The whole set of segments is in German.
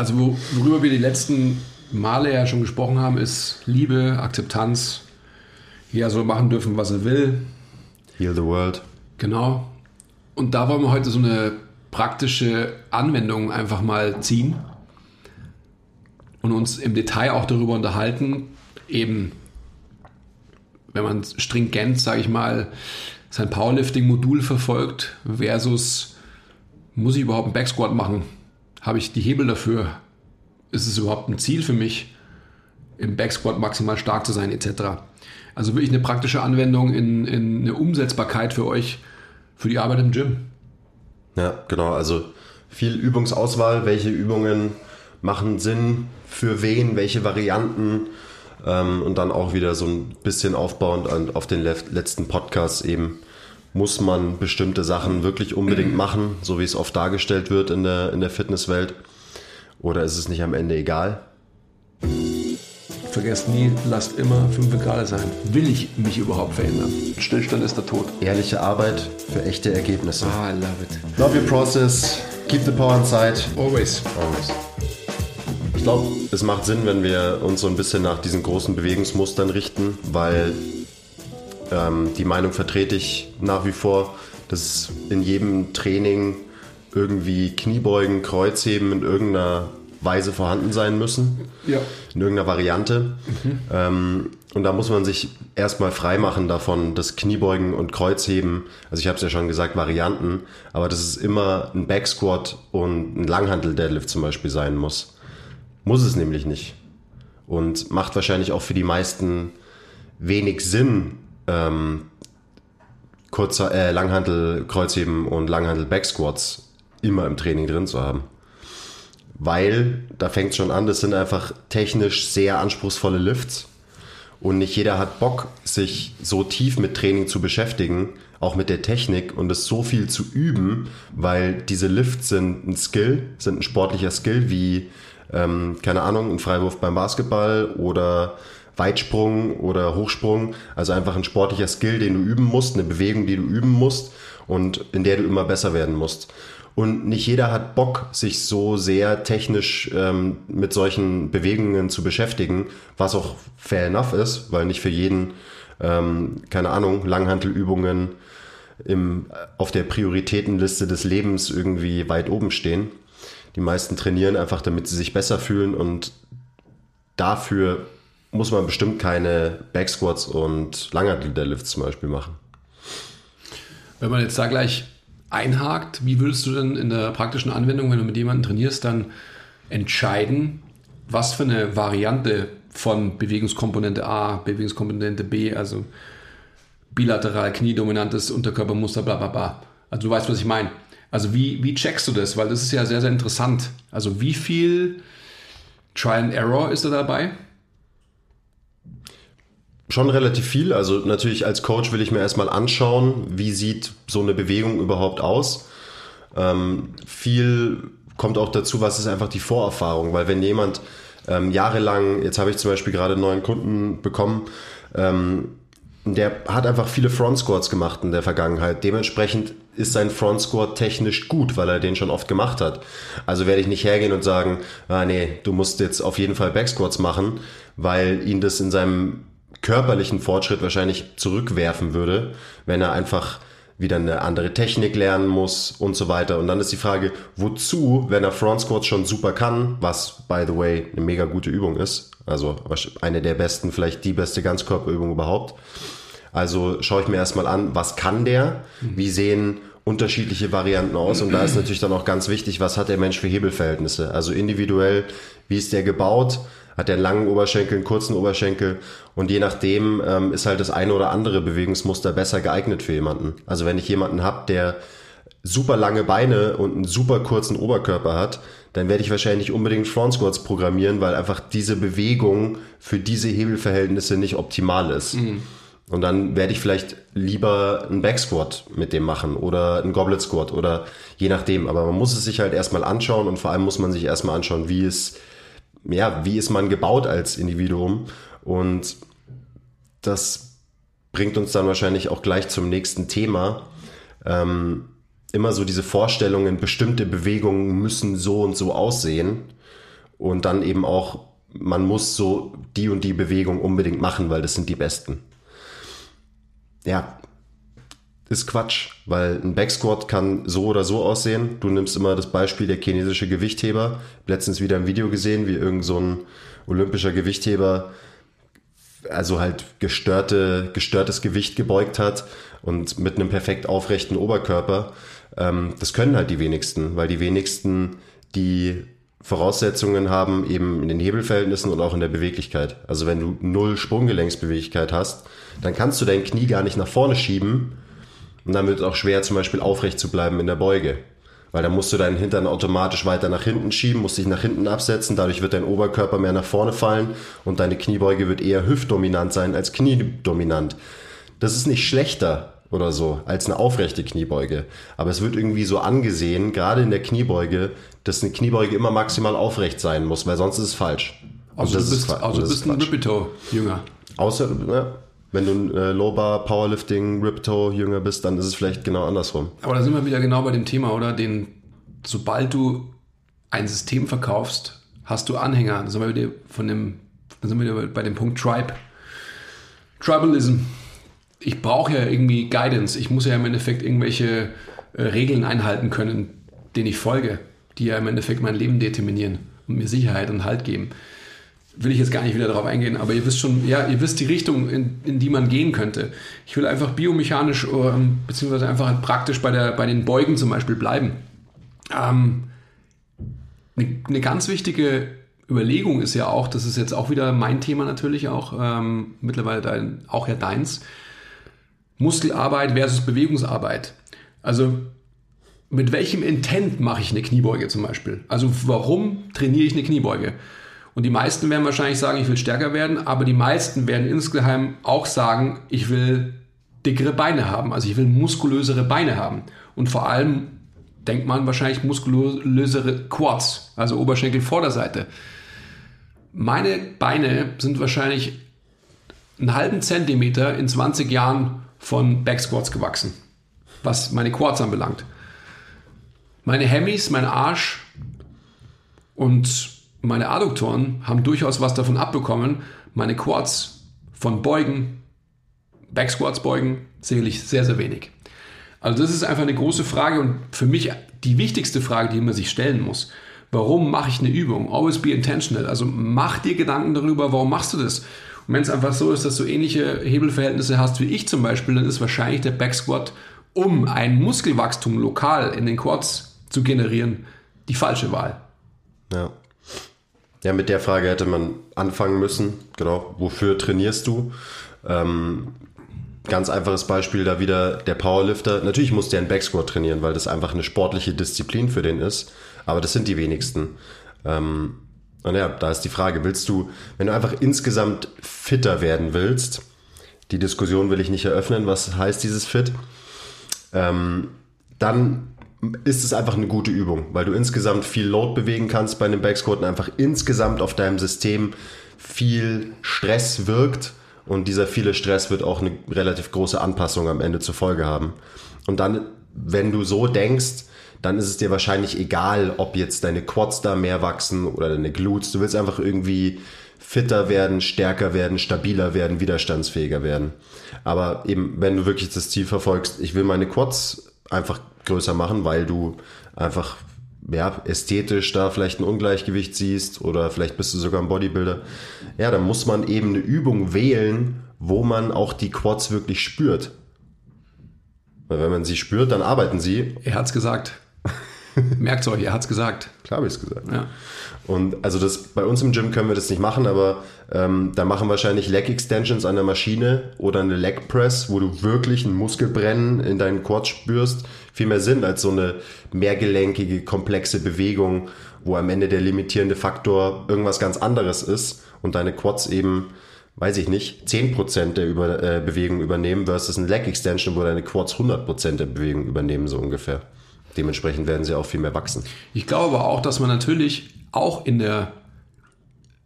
Also wo, worüber wir die letzten Male ja schon gesprochen haben, ist Liebe, Akzeptanz. Jeder soll machen dürfen, was er will. Heal the world. Genau. Und da wollen wir heute so eine praktische Anwendung einfach mal ziehen und uns im Detail auch darüber unterhalten, eben, wenn man stringent, sage ich mal, sein Powerlifting-Modul verfolgt versus muss ich überhaupt einen Backsquat machen? Habe ich die Hebel dafür? Ist es überhaupt ein Ziel für mich, im Backsquat maximal stark zu sein, etc. Also wirklich eine praktische Anwendung in, in eine Umsetzbarkeit für euch, für die Arbeit im Gym. Ja, genau. Also viel Übungsauswahl, welche Übungen machen Sinn, für wen, welche Varianten. Ähm, und dann auch wieder so ein bisschen aufbauend auf den letzten Podcasts eben. Muss man bestimmte Sachen wirklich unbedingt machen, so wie es oft dargestellt wird in der, in der Fitnesswelt? Oder ist es nicht am Ende egal? Vergesst nie, lasst immer 5 Grad sein. Will ich mich überhaupt verändern? Stillstand ist der Tod. Ehrliche Arbeit für echte Ergebnisse. Ah, I love it. Love your process. Keep the power inside. Always. Always. Ich glaube, es macht Sinn, wenn wir uns so ein bisschen nach diesen großen Bewegungsmustern richten, weil ähm, die Meinung vertrete ich nach wie vor, dass in jedem Training irgendwie Kniebeugen, Kreuzheben in irgendeiner Weise vorhanden sein müssen. Ja. In irgendeiner Variante. Mhm. Ähm, und da muss man sich erstmal freimachen davon, dass Kniebeugen und Kreuzheben, also ich habe es ja schon gesagt, Varianten, aber dass es immer ein Backsquat und ein Langhantel-Deadlift zum Beispiel sein muss. Muss es nämlich nicht. Und macht wahrscheinlich auch für die meisten wenig Sinn, ähm, kurzer, äh, Langhantel, Kreuzheben und Langhantel Backsquats immer im Training drin zu haben. Weil da fängt es schon an, das sind einfach technisch sehr anspruchsvolle Lifts und nicht jeder hat Bock, sich so tief mit Training zu beschäftigen, auch mit der Technik und es so viel zu üben, weil diese Lifts sind ein Skill, sind ein sportlicher Skill wie, ähm, keine Ahnung, ein Freiwurf beim Basketball oder Weitsprung oder Hochsprung, also einfach ein sportlicher Skill, den du üben musst, eine Bewegung, die du üben musst und in der du immer besser werden musst. Und nicht jeder hat Bock, sich so sehr technisch ähm, mit solchen Bewegungen zu beschäftigen, was auch fair enough ist, weil nicht für jeden, ähm, keine Ahnung, Langhantelübungen im, auf der Prioritätenliste des Lebens irgendwie weit oben stehen. Die meisten trainieren einfach, damit sie sich besser fühlen und dafür muss man bestimmt keine Backsquats und Langhantel-Deadlifts zum Beispiel machen. Wenn man jetzt da gleich einhakt, wie würdest du denn in der praktischen Anwendung, wenn du mit jemandem trainierst, dann entscheiden, was für eine Variante von Bewegungskomponente A, Bewegungskomponente B, also bilateral, kniedominantes Unterkörpermuster, bla bla bla. Also du weißt, was ich meine. Also wie, wie checkst du das? Weil das ist ja sehr, sehr interessant. Also wie viel Trial and Error ist da dabei? Schon relativ viel. Also natürlich als Coach will ich mir erstmal anschauen, wie sieht so eine Bewegung überhaupt aus. Ähm, viel kommt auch dazu, was ist einfach die Vorerfahrung, weil wenn jemand ähm, jahrelang, jetzt habe ich zum Beispiel gerade einen neuen Kunden bekommen, ähm, der hat einfach viele Front Squats gemacht in der Vergangenheit. Dementsprechend ist sein Front Squat technisch gut, weil er den schon oft gemacht hat. Also werde ich nicht hergehen und sagen, ah nee, du musst jetzt auf jeden Fall Back Squats machen, weil ihn das in seinem körperlichen Fortschritt wahrscheinlich zurückwerfen würde, wenn er einfach wieder eine andere Technik lernen muss und so weiter. Und dann ist die Frage, wozu, wenn er Front Squats schon super kann, was by the way eine mega gute Übung ist, also eine der besten, vielleicht die beste Ganzkörperübung überhaupt. Also schaue ich mir erstmal an, was kann der? Wie sehen unterschiedliche Varianten aus? Und da ist natürlich dann auch ganz wichtig, was hat der Mensch für Hebelverhältnisse? Also individuell, wie ist der gebaut? Hat der einen langen Oberschenkel, einen kurzen Oberschenkel und je nachdem ähm, ist halt das eine oder andere Bewegungsmuster besser geeignet für jemanden. Also wenn ich jemanden habe, der super lange Beine und einen super kurzen Oberkörper hat, dann werde ich wahrscheinlich nicht unbedingt Front Squats programmieren, weil einfach diese Bewegung für diese Hebelverhältnisse nicht optimal ist. Mhm. Und dann werde ich vielleicht lieber einen Back Squat mit dem machen oder einen Goblet Squat oder je nachdem. Aber man muss es sich halt erstmal anschauen und vor allem muss man sich erstmal anschauen, wie es ja, wie ist man gebaut als Individuum? Und das bringt uns dann wahrscheinlich auch gleich zum nächsten Thema. Ähm, immer so diese Vorstellungen, bestimmte Bewegungen müssen so und so aussehen. und dann eben auch, man muss so die und die Bewegung unbedingt machen, weil das sind die besten. Ja, ist Quatsch, weil ein Backsquat kann so oder so aussehen. Du nimmst immer das Beispiel der chinesische Gewichtheber. Letztens wieder ein Video gesehen, wie irgend so ein olympischer Gewichtheber also halt gestörte, gestörtes Gewicht gebeugt hat und mit einem perfekt aufrechten Oberkörper. Ähm, das können halt die wenigsten, weil die wenigsten die Voraussetzungen haben, eben in den Hebelverhältnissen und auch in der Beweglichkeit. Also wenn du null Sprunggelenksbeweglichkeit hast, dann kannst du dein Knie gar nicht nach vorne schieben und dann wird es auch schwer, zum Beispiel aufrecht zu bleiben in der Beuge. Weil dann musst du deinen Hintern automatisch weiter nach hinten schieben, musst dich nach hinten absetzen, dadurch wird dein Oberkörper mehr nach vorne fallen und deine Kniebeuge wird eher hüftdominant sein als kniedominant. Das ist nicht schlechter oder so als eine aufrechte Kniebeuge. Aber es wird irgendwie so angesehen, gerade in der Kniebeuge, dass eine Kniebeuge immer maximal aufrecht sein muss, weil sonst ist es falsch. Also du bist, also du bist ein Ripito-Jünger. Außer, ja, wenn du äh, Low-Bar, Powerlifting, Ripto-Jünger bist, dann ist es vielleicht genau andersrum. Aber da sind wir wieder genau bei dem Thema, oder? Den, sobald du ein System verkaufst, hast du Anhänger. Da sind wir wieder von dem, da sind wir wieder bei dem Punkt Tribe. Tribalism. Ich brauche ja irgendwie Guidance. Ich muss ja im Endeffekt irgendwelche äh, Regeln einhalten können, denen ich folge, die ja im Endeffekt mein Leben determinieren und mir Sicherheit und Halt geben will ich jetzt gar nicht wieder darauf eingehen, aber ihr wisst schon, ja, ihr wisst die Richtung, in, in die man gehen könnte. Ich will einfach biomechanisch ähm, beziehungsweise einfach halt praktisch bei, der, bei den Beugen zum Beispiel bleiben. Ähm, eine, ganz wichtige Überlegung ist ja auch, das ist jetzt auch wieder mein Thema natürlich auch, ähm, mittlerweile dein, auch ja deins, Muskelarbeit versus Bewegungsarbeit. Also mit welchem Intent mache ich eine Kniebeuge zum Beispiel? Also warum trainiere ich eine Kniebeuge? Und die meisten werden wahrscheinlich sagen, ich will stärker werden, aber die meisten werden insgeheim auch sagen, ich will dickere Beine haben, also ich will muskulösere Beine haben. Und vor allem denkt man wahrscheinlich muskulösere Quads, also Oberschenkel Vorderseite. Meine Beine sind wahrscheinlich einen halben Zentimeter in 20 Jahren von Backsquats gewachsen, was meine Quads anbelangt. Meine Hemmys, mein Arsch und meine Adduktoren haben durchaus was davon abbekommen. Meine Quads von Beugen, Backsquats beugen, zähle ich sehr, sehr wenig. Also das ist einfach eine große Frage und für mich die wichtigste Frage, die man sich stellen muss. Warum mache ich eine Übung? Always be intentional. Also mach dir Gedanken darüber, warum machst du das? Und wenn es einfach so ist, dass du ähnliche Hebelverhältnisse hast wie ich zum Beispiel, dann ist wahrscheinlich der Backsquat, um ein Muskelwachstum lokal in den Quads zu generieren, die falsche Wahl. Ja. Ja, mit der Frage hätte man anfangen müssen. Genau, wofür trainierst du? Ähm, ganz einfaches Beispiel da wieder der Powerlifter. Natürlich muss der einen Backsquat trainieren, weil das einfach eine sportliche Disziplin für den ist. Aber das sind die wenigsten. Ähm, und ja, da ist die Frage, willst du, wenn du einfach insgesamt fitter werden willst, die Diskussion will ich nicht eröffnen, was heißt dieses Fit, ähm, dann ist es einfach eine gute Übung, weil du insgesamt viel Load bewegen kannst bei einem Backsquat und einfach insgesamt auf deinem System viel Stress wirkt und dieser viele Stress wird auch eine relativ große Anpassung am Ende zur Folge haben. Und dann, wenn du so denkst, dann ist es dir wahrscheinlich egal, ob jetzt deine Quads da mehr wachsen oder deine Glutes. Du willst einfach irgendwie fitter werden, stärker werden, stabiler werden, widerstandsfähiger werden. Aber eben, wenn du wirklich das Ziel verfolgst, ich will meine Quads einfach größer machen, weil du einfach ja, ästhetisch da vielleicht ein Ungleichgewicht siehst oder vielleicht bist du sogar ein Bodybuilder. Ja, dann muss man eben eine Übung wählen, wo man auch die Quads wirklich spürt. Weil wenn man sie spürt, dann arbeiten sie. Er hat's gesagt. Merkt euch, er hat's gesagt. Klar habe ich es gesagt. Ja. Und also das bei uns im Gym können wir das nicht machen, aber ähm, da machen wahrscheinlich Leg Extensions an der Maschine oder eine Leg Press, wo du wirklich ein Muskelbrennen in deinen Quads spürst, viel mehr Sinn als so eine mehrgelenkige, komplexe Bewegung, wo am Ende der limitierende Faktor irgendwas ganz anderes ist und deine Quads eben, weiß ich nicht, 10% der Über äh, Bewegung übernehmen versus ein Leg Extension, wo deine Quads 100% der Bewegung übernehmen, so ungefähr. Dementsprechend werden sie auch viel mehr wachsen. Ich glaube aber auch, dass man natürlich auch in der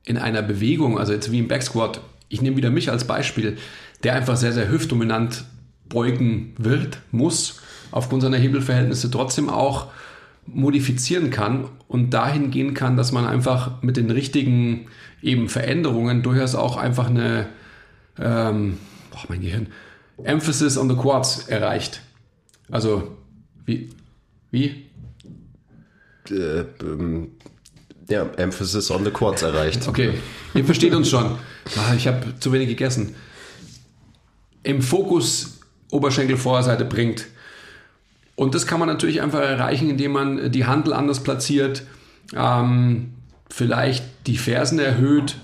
in einer Bewegung, also jetzt wie im Backsquat, ich nehme wieder mich als Beispiel, der einfach sehr, sehr hüftdominant beugen wird, muss, aufgrund seiner Hebelverhältnisse trotzdem auch modifizieren kann und dahin gehen kann, dass man einfach mit den richtigen eben Veränderungen durchaus auch einfach eine, ähm, oh mein Gehirn, Emphasis on the Quads erreicht. Also, wie? Wie? Äh, ähm, ja, Emphasis on the Quads erreicht. Okay, ihr versteht uns schon. Ah, ich habe zu wenig gegessen. Im Fokus Oberschenkelvorseite bringt. Und das kann man natürlich einfach erreichen, indem man die Handel anders platziert, ähm, vielleicht die Fersen erhöht,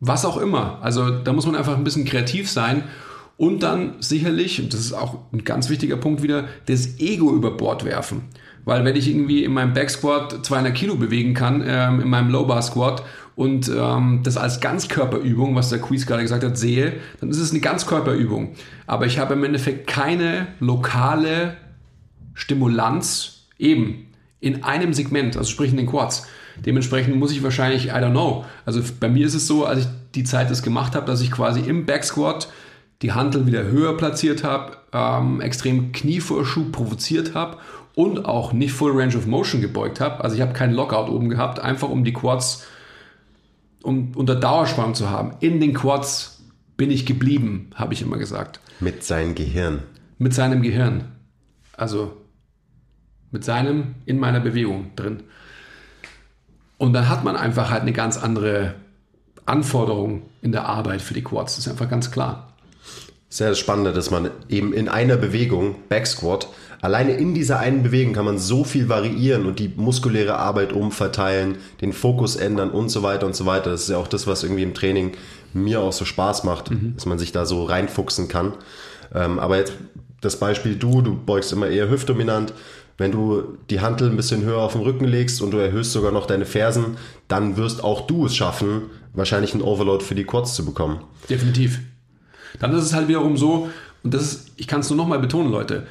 was auch immer. Also da muss man einfach ein bisschen kreativ sein und dann sicherlich, und das ist auch ein ganz wichtiger Punkt wieder, das Ego über Bord werfen. Weil wenn ich irgendwie in meinem Backsquat 200 Kilo bewegen kann, ähm, in meinem Low Bar Squat und ähm, das als Ganzkörperübung, was der Quiz gerade gesagt hat, sehe, dann ist es eine Ganzkörperübung. Aber ich habe im Endeffekt keine lokale Stimulanz eben in einem Segment, also sprich in den Quads. Dementsprechend muss ich wahrscheinlich, I don't know. Also bei mir ist es so, als ich die Zeit das gemacht habe, dass ich quasi im Backsquat die Hantel wieder höher platziert habe, ähm, extrem Knievorschub provoziert habe und auch nicht Full Range of Motion gebeugt habe. Also ich habe keinen Lockout oben gehabt, einfach um die Quads um unter Dauerspannung zu haben. In den Quads bin ich geblieben, habe ich immer gesagt. Mit seinem Gehirn. Mit seinem Gehirn. Also mit seinem in meiner Bewegung drin. Und dann hat man einfach halt eine ganz andere Anforderung in der Arbeit für die Quads. Das ist einfach ganz klar. Sehr spannend, dass man eben in einer Bewegung, Backsquat, alleine in dieser einen Bewegung kann man so viel variieren und die muskuläre Arbeit umverteilen, den Fokus ändern und so weiter und so weiter. Das ist ja auch das, was irgendwie im Training mir auch so Spaß macht, mhm. dass man sich da so reinfuchsen kann. Ähm, aber jetzt das Beispiel du, du beugst immer eher hüftdominant. Wenn du die Hantel ein bisschen höher auf den Rücken legst und du erhöhst sogar noch deine Fersen, dann wirst auch du es schaffen, wahrscheinlich einen Overload für die Quads zu bekommen. Definitiv. Dann ist es halt wiederum so, und das ist, ich kann es nur nochmal betonen, Leute,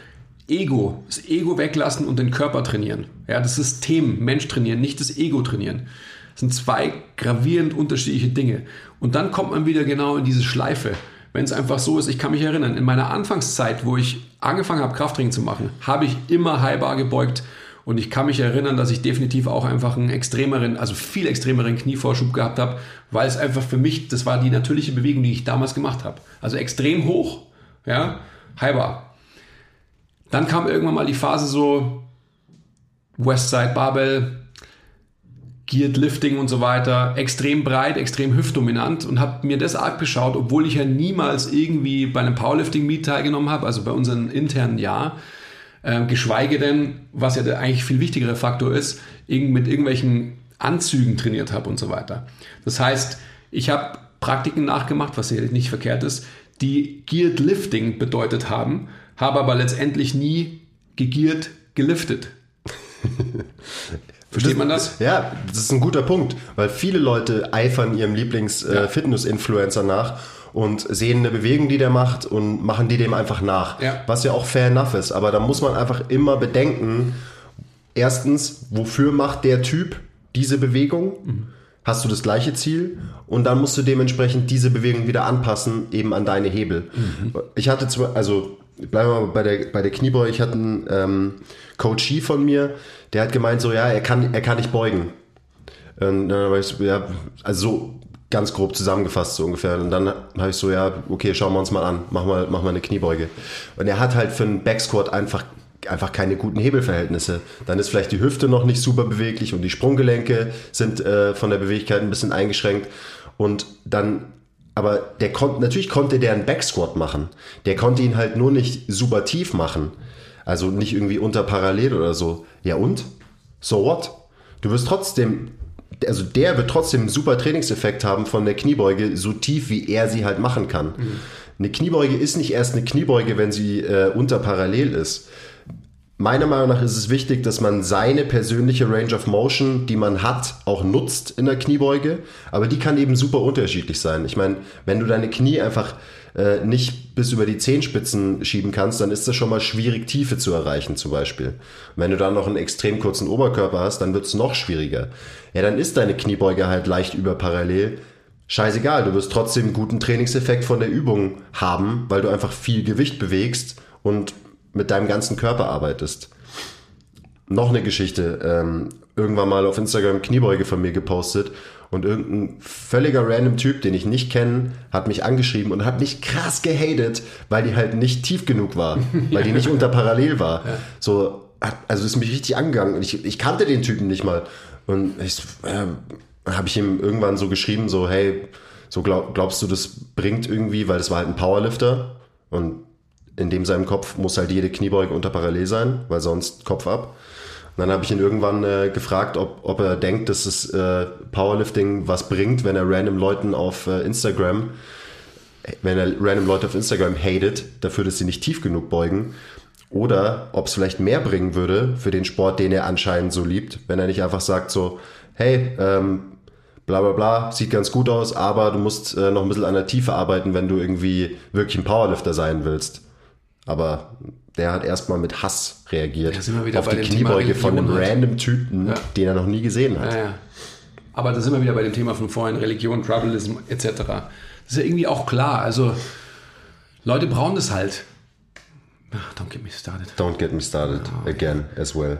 Ego, das Ego weglassen und den Körper trainieren. Ja, das System Mensch trainieren, nicht das Ego trainieren. Das sind zwei gravierend unterschiedliche Dinge. Und dann kommt man wieder genau in diese Schleife. Wenn es einfach so ist, ich kann mich erinnern, in meiner Anfangszeit, wo ich angefangen habe, Krafttraining zu machen, habe ich immer Highbar gebeugt. Und ich kann mich erinnern, dass ich definitiv auch einfach einen extremeren, also viel extremeren Knievorschub gehabt habe, weil es einfach für mich, das war die natürliche Bewegung, die ich damals gemacht habe. Also extrem hoch, ja, Highbar. Dann kam irgendwann mal die Phase so Westside Barbell, Geared Lifting und so weiter, extrem breit, extrem hüftdominant und habe mir das arg beschaut, obwohl ich ja niemals irgendwie bei einem Powerlifting Meet teilgenommen habe, also bei unserem internen Jahr, äh, geschweige denn, was ja der eigentlich viel wichtigere Faktor ist, mit irgendwelchen Anzügen trainiert habe und so weiter. Das heißt, ich habe Praktiken nachgemacht, was sicherlich nicht verkehrt ist, die Geared Lifting bedeutet haben, habe aber letztendlich nie gegiert geliftet. Versteht man das? Ja, das ist ein guter Punkt, weil viele Leute eifern ihrem Lieblings-Fitness-Influencer äh, nach und sehen eine Bewegung, die der macht und machen die dem einfach nach. Ja. Was ja auch fair enough ist. Aber da muss man einfach immer bedenken, erstens, wofür macht der Typ diese Bewegung? Mhm. Hast du das gleiche Ziel? Und dann musst du dementsprechend diese Bewegung wieder anpassen, eben an deine Hebel. Mhm. Ich hatte zum, also bleiben wir mal bei der, bei der Kniebeuge. Ich hatte einen ähm, Coachie von mir, der hat gemeint, so, ja, er kann, er kann nicht beugen. Und dann habe ich so, ja, also so ganz grob zusammengefasst, so ungefähr. Und dann habe ich so, ja, okay, schauen wir uns mal an, mach mal, mach mal eine Kniebeuge. Und er hat halt für einen Backsquat einfach einfach keine guten Hebelverhältnisse. Dann ist vielleicht die Hüfte noch nicht super beweglich und die Sprunggelenke sind äh, von der Beweglichkeit ein bisschen eingeschränkt. Und dann aber der konnte, natürlich konnte der einen Backsquat machen. Der konnte ihn halt nur nicht super tief machen. Also nicht irgendwie unter parallel oder so. Ja und? So what? Du wirst trotzdem, also der wird trotzdem einen super Trainingseffekt haben von der Kniebeuge, so tief wie er sie halt machen kann. Mhm. Eine Kniebeuge ist nicht erst eine Kniebeuge, wenn sie äh, unter parallel ist meiner Meinung nach ist es wichtig, dass man seine persönliche Range of Motion, die man hat, auch nutzt in der Kniebeuge. Aber die kann eben super unterschiedlich sein. Ich meine, wenn du deine Knie einfach äh, nicht bis über die Zehenspitzen schieben kannst, dann ist das schon mal schwierig, Tiefe zu erreichen zum Beispiel. Wenn du dann noch einen extrem kurzen Oberkörper hast, dann wird es noch schwieriger. Ja, dann ist deine Kniebeuge halt leicht überparallel. Scheißegal, du wirst trotzdem guten Trainingseffekt von der Übung haben, weil du einfach viel Gewicht bewegst und mit deinem ganzen Körper arbeitest. noch eine Geschichte. Ähm, irgendwann mal auf Instagram Kniebeuge von mir gepostet und irgendein völliger random Typ, den ich nicht kenne, hat mich angeschrieben und hat mich krass gehatet, weil die halt nicht tief genug war, weil die nicht unter Parallel war. Ja. So, also ist mich richtig angegangen. Ich, ich kannte den Typen nicht mal. Und ich äh, habe ich ihm irgendwann so geschrieben, so, hey, so glaub, glaubst du, das bringt irgendwie, weil das war halt ein Powerlifter und in dem seinem Kopf muss halt jede Kniebeuge unter Parallel sein, weil sonst Kopf ab. Und dann habe ich ihn irgendwann äh, gefragt, ob, ob er denkt, dass das äh, Powerlifting was bringt, wenn er random Leuten auf äh, Instagram, wenn er random Leute auf Instagram hatet, dafür, dass sie nicht tief genug beugen. Oder ob es vielleicht mehr bringen würde für den Sport, den er anscheinend so liebt, wenn er nicht einfach sagt so, hey, ähm, bla bla bla, sieht ganz gut aus, aber du musst äh, noch ein bisschen an der Tiefe arbeiten, wenn du irgendwie wirklich ein Powerlifter sein willst. Aber der hat erstmal mit Hass reagiert auf die Kniebeuge von einem halt. random Typen, ja. den er noch nie gesehen hat. Ja, ja. Aber da sind wir wieder bei dem Thema von vorhin, Religion, Tribalism etc. Das ist ja irgendwie auch klar. Also Leute brauchen das halt. Don't get me started. Don't get me started oh, again as well.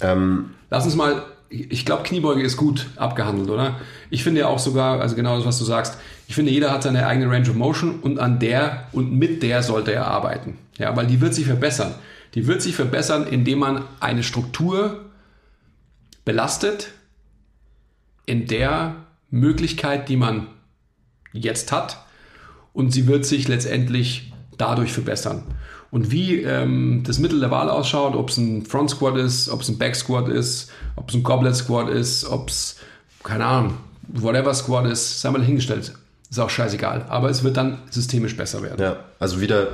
Ähm, Lass uns mal, ich glaube, Kniebeuge ist gut abgehandelt, oder? Ich finde ja auch sogar, also genau das, was du sagst, ich finde, jeder hat seine eigene Range of Motion und an der und mit der sollte er arbeiten. Ja, weil die wird sich verbessern. Die wird sich verbessern, indem man eine Struktur belastet, in der Möglichkeit, die man jetzt hat, und sie wird sich letztendlich dadurch verbessern. Und wie ähm, das Mittel der Wahl ausschaut, ob es ein Front Squat ist, ob es ein Back Squat ist, ob es ein Goblet Squat ist, ob es, keine Ahnung, whatever Squat ist, sei mal hingestellt. Ist auch scheißegal. Aber es wird dann systemisch besser werden. Ja, also wieder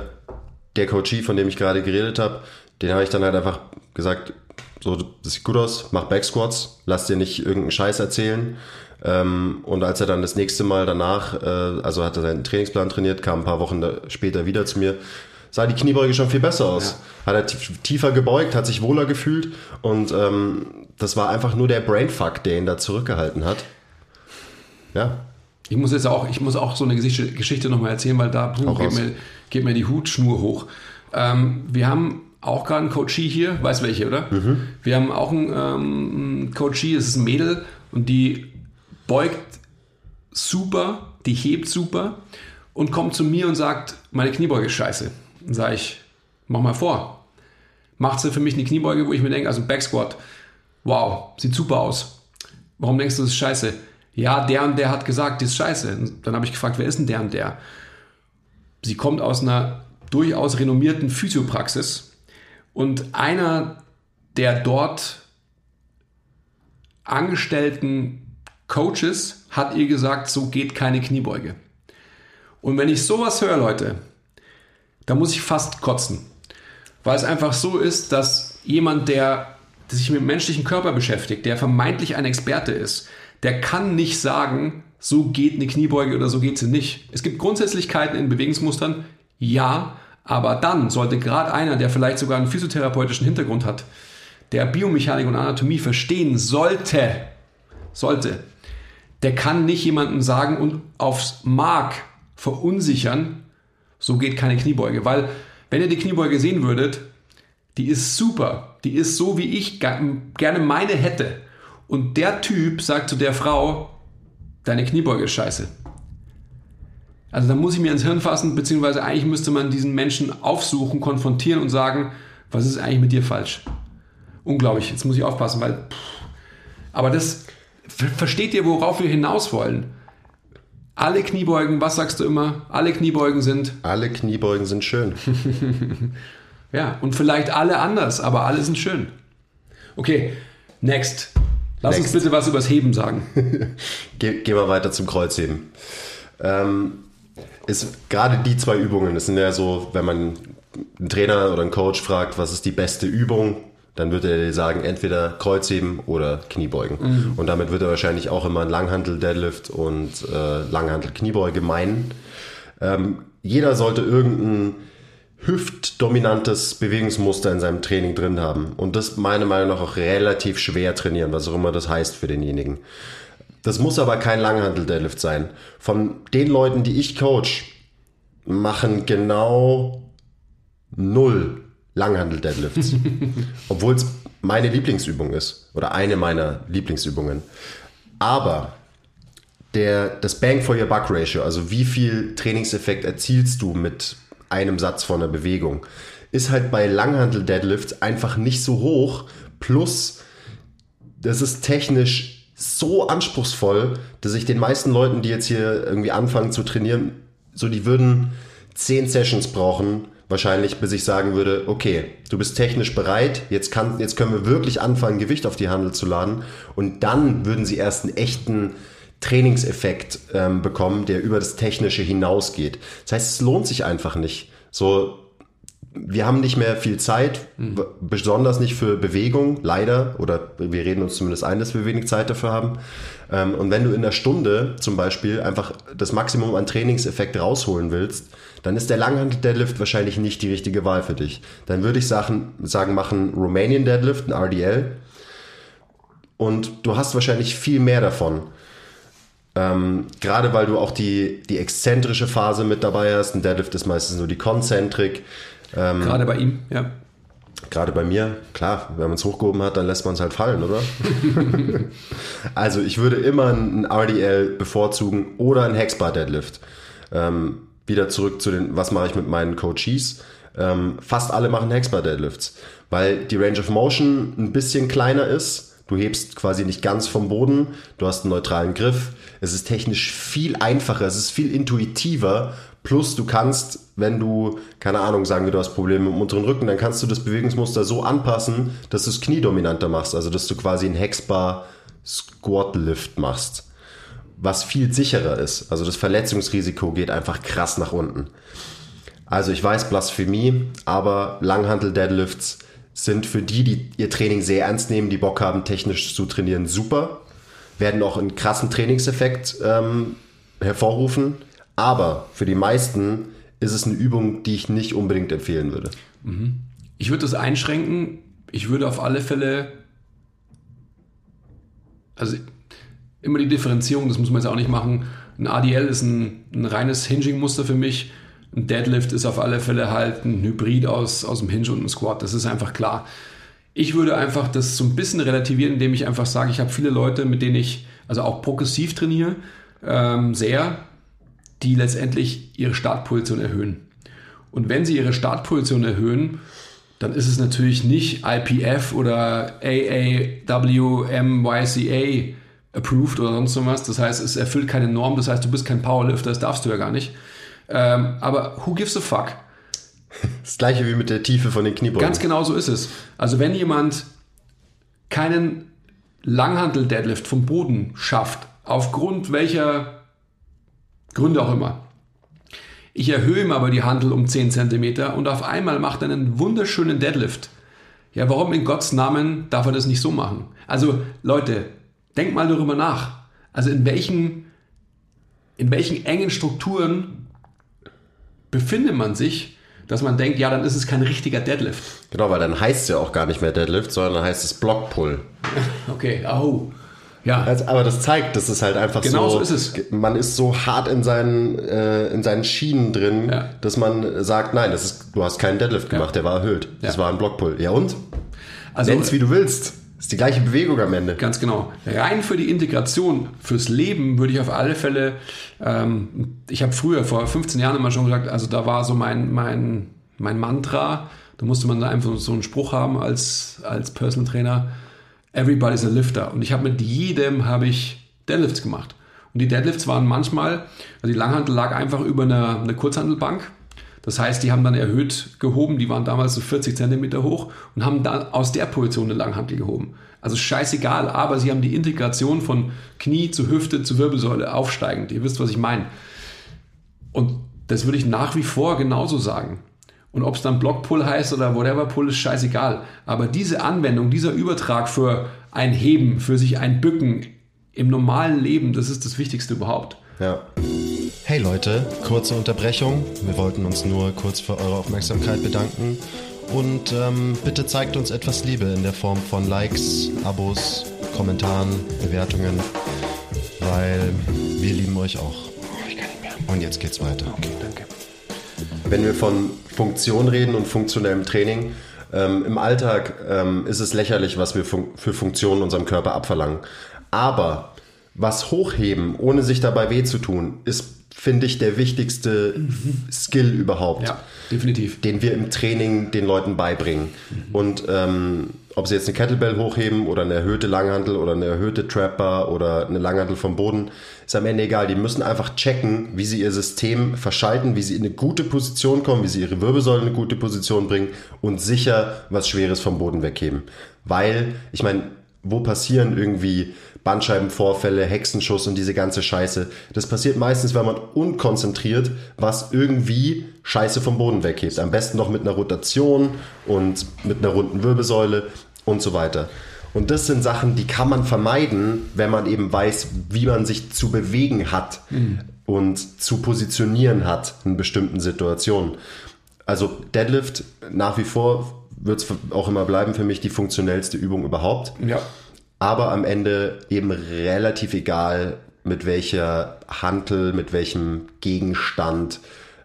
der Coachie, von dem ich gerade geredet habe, den habe ich dann halt einfach gesagt, so, das sieht gut aus, mach Back Squats, lass dir nicht irgendeinen Scheiß erzählen. Ähm, und als er dann das nächste Mal danach, äh, also hat er seinen Trainingsplan trainiert, kam ein paar Wochen später wieder zu mir, sah die Kniebeuge schon viel besser aus. Ja. Hat er tiefer gebeugt, hat sich wohler gefühlt und ähm, das war einfach nur der Brainfuck, der ihn da zurückgehalten hat. Ja. Ich muss jetzt auch, ich muss auch so eine Geschichte nochmal erzählen, weil da puh, geht, mir, geht, mir, die Hutschnur hoch. Ähm, wir haben auch gerade einen Coachie hier, weiß welche, oder? Mhm. Wir haben auch einen ähm, Coachie, das ist ein Mädel und die beugt super, die hebt super und kommt zu mir und sagt, meine Kniebeuge ist scheiße. Dann sage ich, mach mal vor. Macht sie für mich eine Kniebeuge, wo ich mir denke, also Back Squat, wow, sieht super aus. Warum denkst du, das ist scheiße? Ja, der und der hat gesagt, die ist scheiße. Und dann habe ich gefragt, wer ist denn der und der? Sie kommt aus einer durchaus renommierten Physiopraxis und einer der dort angestellten Coaches hat ihr gesagt, so geht keine Kniebeuge. Und wenn ich sowas höre, Leute, da muss ich fast kotzen. Weil es einfach so ist, dass jemand, der sich mit dem menschlichen Körper beschäftigt, der vermeintlich ein Experte ist, der kann nicht sagen, so geht eine Kniebeuge oder so geht sie nicht. Es gibt Grundsätzlichkeiten in Bewegungsmustern, ja, aber dann sollte gerade einer, der vielleicht sogar einen physiotherapeutischen Hintergrund hat, der Biomechanik und Anatomie verstehen sollte, sollte, der kann nicht jemandem sagen und aufs Mark verunsichern, so geht keine Kniebeuge. Weil, wenn ihr die Kniebeuge sehen würdet, die ist super. Die ist so, wie ich gerne meine hätte. Und der Typ sagt zu der Frau, deine Kniebeuge ist scheiße. Also da muss ich mir ins Hirn fassen, beziehungsweise eigentlich müsste man diesen Menschen aufsuchen, konfrontieren und sagen, was ist eigentlich mit dir falsch? Unglaublich, jetzt muss ich aufpassen, weil... Pff, aber das, versteht ihr, worauf wir hinaus wollen? Alle Kniebeugen, was sagst du immer? Alle Kniebeugen sind... Alle Kniebeugen sind schön. ja, und vielleicht alle anders, aber alle sind schön. Okay, next. Lass Next. uns bitte was übers Heben sagen. Ge gehen wir weiter zum Kreuzheben. Ähm, ist gerade die zwei Übungen, das sind ja so, wenn man einen Trainer oder einen Coach fragt, was ist die beste Übung, dann wird er dir sagen, entweder Kreuzheben oder Kniebeugen. Mhm. Und damit wird er wahrscheinlich auch immer ein Langhantel-Deadlift und äh, Langhantel-Kniebeuge meinen. Ähm, jeder sollte irgendein hüftdominantes Bewegungsmuster in seinem Training drin haben. Und das meiner Meinung nach auch relativ schwer trainieren, was auch immer das heißt für denjenigen. Das muss aber kein Langhandel-Deadlift sein. Von den Leuten, die ich coach, machen genau null Langhandel-Deadlifts. Obwohl es meine Lieblingsübung ist oder eine meiner Lieblingsübungen. Aber der, das Bang for your Buck Ratio, also wie viel Trainingseffekt erzielst du mit einem Satz von einer Bewegung, ist halt bei Langhandel-Deadlifts einfach nicht so hoch. Plus, das ist technisch so anspruchsvoll, dass ich den meisten Leuten, die jetzt hier irgendwie anfangen zu trainieren, so die würden zehn Sessions brauchen, wahrscheinlich, bis ich sagen würde, okay, du bist technisch bereit, jetzt, kann, jetzt können wir wirklich anfangen, Gewicht auf die Handel zu laden und dann würden sie erst einen echten Trainingseffekt ähm, bekommen, der über das Technische hinausgeht. Das heißt, es lohnt sich einfach nicht. So, wir haben nicht mehr viel Zeit, mhm. besonders nicht für Bewegung, leider, oder wir reden uns zumindest ein, dass wir wenig Zeit dafür haben. Ähm, und wenn du in der Stunde zum Beispiel einfach das Maximum an Trainingseffekt rausholen willst, dann ist der Langhandel-Deadlift wahrscheinlich nicht die richtige Wahl für dich. Dann würde ich sagen, sagen machen Romanian Deadlift, ein RDL. Und du hast wahrscheinlich viel mehr davon. Ähm, gerade weil du auch die, die exzentrische Phase mit dabei hast. Ein Deadlift ist meistens nur die Konzentrik. Ähm, gerade bei ihm, ja. Gerade bei mir, klar, wenn man es hochgehoben hat, dann lässt man es halt fallen, oder? also ich würde immer ein RDL bevorzugen oder ein Hexbar Deadlift. Ähm, wieder zurück zu den, was mache ich mit meinen Coaches? Ähm, fast alle machen Hexbar Deadlifts, weil die Range of Motion ein bisschen kleiner ist. Du hebst quasi nicht ganz vom Boden, du hast einen neutralen Griff. Es ist technisch viel einfacher, es ist viel intuitiver. Plus du kannst, wenn du, keine Ahnung, sagen wir, du hast Probleme dem unteren Rücken, dann kannst du das Bewegungsmuster so anpassen, dass du es kniedominanter machst. Also dass du quasi einen Hexbar Squat Lift machst was viel sicherer ist. Also das Verletzungsrisiko geht einfach krass nach unten. Also ich weiß Blasphemie, aber Langhantel-Deadlifts sind für die, die ihr Training sehr ernst nehmen, die Bock haben, technisch zu trainieren, super. Werden auch einen krassen Trainingseffekt ähm, hervorrufen. Aber für die meisten ist es eine Übung, die ich nicht unbedingt empfehlen würde. Mhm. Ich würde das einschränken. Ich würde auf alle Fälle, also immer die Differenzierung, das muss man jetzt auch nicht machen. Ein ADL ist ein, ein reines Hinging-Muster für mich. Ein Deadlift ist auf alle Fälle halt ein Hybrid aus, aus dem Hinge und einem Squat. Das ist einfach klar. Ich würde einfach das so ein bisschen relativieren, indem ich einfach sage, ich habe viele Leute, mit denen ich also auch progressiv trainiere, ähm, sehr, die letztendlich ihre Startposition erhöhen. Und wenn sie ihre Startposition erhöhen, dann ist es natürlich nicht IPF oder AAWMYCA approved oder sonst was. Das heißt, es erfüllt keine Norm. Das heißt, du bist kein Powerlifter, das darfst du ja gar nicht. Ähm, aber who gives a fuck? Das gleiche wie mit der Tiefe von den Kniebeugen. Ganz genau so ist es. Also wenn jemand keinen Langhantel-Deadlift vom Boden schafft, aufgrund welcher Gründe auch immer, ich erhöhe ihm aber die Handel um 10 cm und auf einmal macht er einen wunderschönen Deadlift. Ja, warum in Gottes Namen darf er das nicht so machen? Also Leute, Denk mal darüber nach. Also in welchen, in welchen engen Strukturen befindet man sich, dass man denkt, ja, dann ist es kein richtiger Deadlift. Genau, weil dann heißt es ja auch gar nicht mehr Deadlift, sondern dann heißt es Blockpull. okay, oh. Ja. Also, aber das zeigt, dass es halt einfach genau so, so ist es. man ist so hart in seinen, äh, in seinen Schienen drin, ja. dass man sagt, nein, das ist, du hast keinen Deadlift gemacht, ja. der war erhöht. Das war ein Blockpull. Ja und? Also, Nenn's wie du willst. Ist die gleiche Bewegung am Ende. Ganz genau. Rein für die Integration, fürs Leben würde ich auf alle Fälle, ähm, ich habe früher, vor 15 Jahren immer schon gesagt, also da war so mein, mein, mein Mantra, da musste man einfach so einen Spruch haben als, als Personal Trainer, everybody's a lifter. Und ich habe mit jedem, habe ich Deadlifts gemacht. Und die Deadlifts waren manchmal, also die Langhantel lag einfach über einer, eine Kurzhantelbank das heißt, die haben dann erhöht gehoben, die waren damals so 40 Zentimeter hoch und haben dann aus der Position eine Langhantel gehoben. Also scheißegal, aber sie haben die Integration von Knie zu Hüfte zu Wirbelsäule aufsteigend. Ihr wisst, was ich meine. Und das würde ich nach wie vor genauso sagen. Und ob es dann Blockpull heißt oder whatever Pull ist scheißegal. Aber diese Anwendung, dieser Übertrag für ein Heben, für sich ein Bücken im normalen Leben, das ist das Wichtigste überhaupt. Ja. Hey Leute, kurze Unterbrechung. Wir wollten uns nur kurz für eure Aufmerksamkeit bedanken. Und ähm, bitte zeigt uns etwas Liebe in der Form von Likes, Abos, Kommentaren, Bewertungen, weil wir lieben euch auch. Ich kann nicht mehr. Und jetzt geht's weiter. Okay, danke. wenn wir von Funktion reden und funktionellem Training, ähm, im Alltag ähm, ist es lächerlich, was wir fun für Funktionen unserem Körper abverlangen. Aber was hochheben, ohne sich dabei weh zu tun, ist, finde ich, der wichtigste mhm. Skill überhaupt. Ja, definitiv. Den wir im Training den Leuten beibringen. Mhm. Und ähm, ob sie jetzt eine Kettlebell hochheben oder eine erhöhte Langhantel oder eine erhöhte Trapper oder eine Langhantel vom Boden, ist am Ende egal. Die müssen einfach checken, wie sie ihr System verschalten, wie sie in eine gute Position kommen, wie sie ihre Wirbelsäule in eine gute Position bringen und sicher was Schweres vom Boden wegheben. Weil, ich meine, wo passieren irgendwie Bandscheibenvorfälle, Hexenschuss und diese ganze Scheiße. Das passiert meistens, wenn man unkonzentriert was irgendwie Scheiße vom Boden weghebt. Am besten noch mit einer Rotation und mit einer runden Wirbelsäule und so weiter. Und das sind Sachen, die kann man vermeiden, wenn man eben weiß, wie man sich zu bewegen hat mhm. und zu positionieren hat in bestimmten Situationen. Also Deadlift nach wie vor wird es auch immer bleiben für mich die funktionellste Übung überhaupt. Ja aber am Ende eben relativ egal, mit welcher Hantel, mit welchem Gegenstand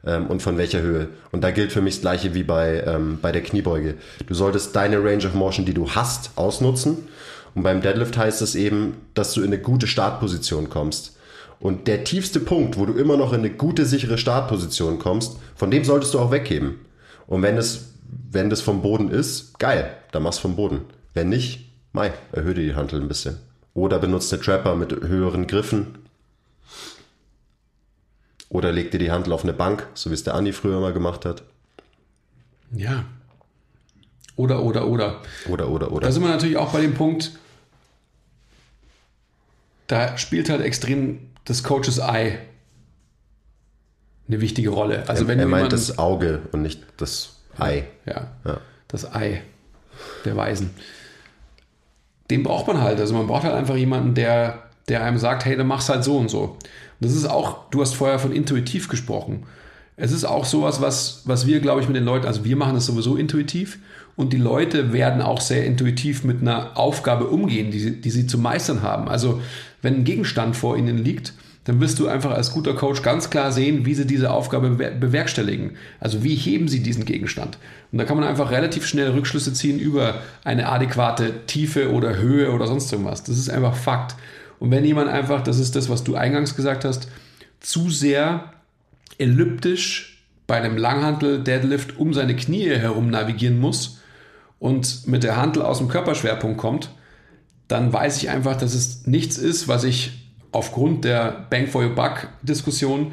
ähm, und von welcher Höhe. Und da gilt für mich das gleiche wie bei, ähm, bei der Kniebeuge. Du solltest deine Range of Motion, die du hast, ausnutzen. Und beim Deadlift heißt es eben, dass du in eine gute Startposition kommst. Und der tiefste Punkt, wo du immer noch in eine gute, sichere Startposition kommst, von dem solltest du auch wegheben. Und wenn es, wenn das vom Boden ist, geil, dann machst du vom Boden. Wenn nicht, Mai, erhöhe die Hantel ein bisschen. Oder benutzt eine Trapper mit höheren Griffen. Oder leg dir die Hantel auf eine Bank, so wie es der Andi früher mal gemacht hat. Ja. Oder, oder, oder. Oder, oder, oder. Da sind wir natürlich auch bei dem Punkt, da spielt halt extrem das Coaches Eye eine wichtige Rolle. Also er, wenn er meint das Auge und nicht das Ei. Ja, ja, das Ei der Weisen den braucht man halt. Also man braucht halt einfach jemanden, der, der einem sagt, hey, dann mach's halt so und so. Und das ist auch, du hast vorher von intuitiv gesprochen. Es ist auch sowas, was, was wir, glaube ich, mit den Leuten, also wir machen das sowieso intuitiv und die Leute werden auch sehr intuitiv mit einer Aufgabe umgehen, die, die sie zu meistern haben. Also wenn ein Gegenstand vor ihnen liegt, dann wirst du einfach als guter Coach ganz klar sehen, wie sie diese Aufgabe bewerkstelligen. Also wie heben sie diesen Gegenstand. Und da kann man einfach relativ schnell Rückschlüsse ziehen über eine adäquate Tiefe oder Höhe oder sonst irgendwas. Das ist einfach Fakt. Und wenn jemand einfach, das ist das, was du eingangs gesagt hast, zu sehr elliptisch bei einem Langhantel Deadlift um seine Knie herum navigieren muss und mit der Hantel aus dem Körperschwerpunkt kommt, dann weiß ich einfach, dass es nichts ist, was ich aufgrund der Bang for Your Buck Diskussion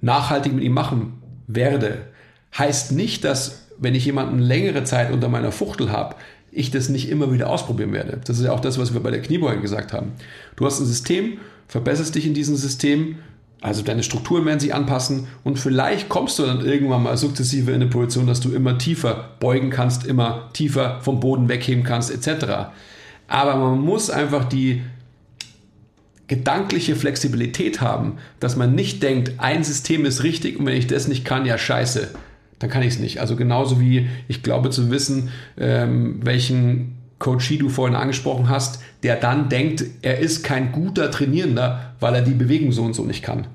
nachhaltig mit ihm machen werde. Heißt nicht, dass wenn ich jemanden längere Zeit unter meiner Fuchtel habe, ich das nicht immer wieder ausprobieren werde. Das ist ja auch das, was wir bei der Kniebeuge gesagt haben. Du hast ein System, verbesserst dich in diesem System, also deine Strukturen werden sich anpassen und vielleicht kommst du dann irgendwann mal sukzessive in eine Position, dass du immer tiefer beugen kannst, immer tiefer vom Boden wegheben kannst, etc. Aber man muss einfach die gedankliche Flexibilität haben, dass man nicht denkt, ein System ist richtig und wenn ich das nicht kann, ja scheiße, dann kann ich es nicht. Also genauso wie ich glaube zu wissen, ähm, welchen Coachie du vorhin angesprochen hast, der dann denkt, er ist kein guter Trainierender, weil er die Bewegung so und so nicht kann.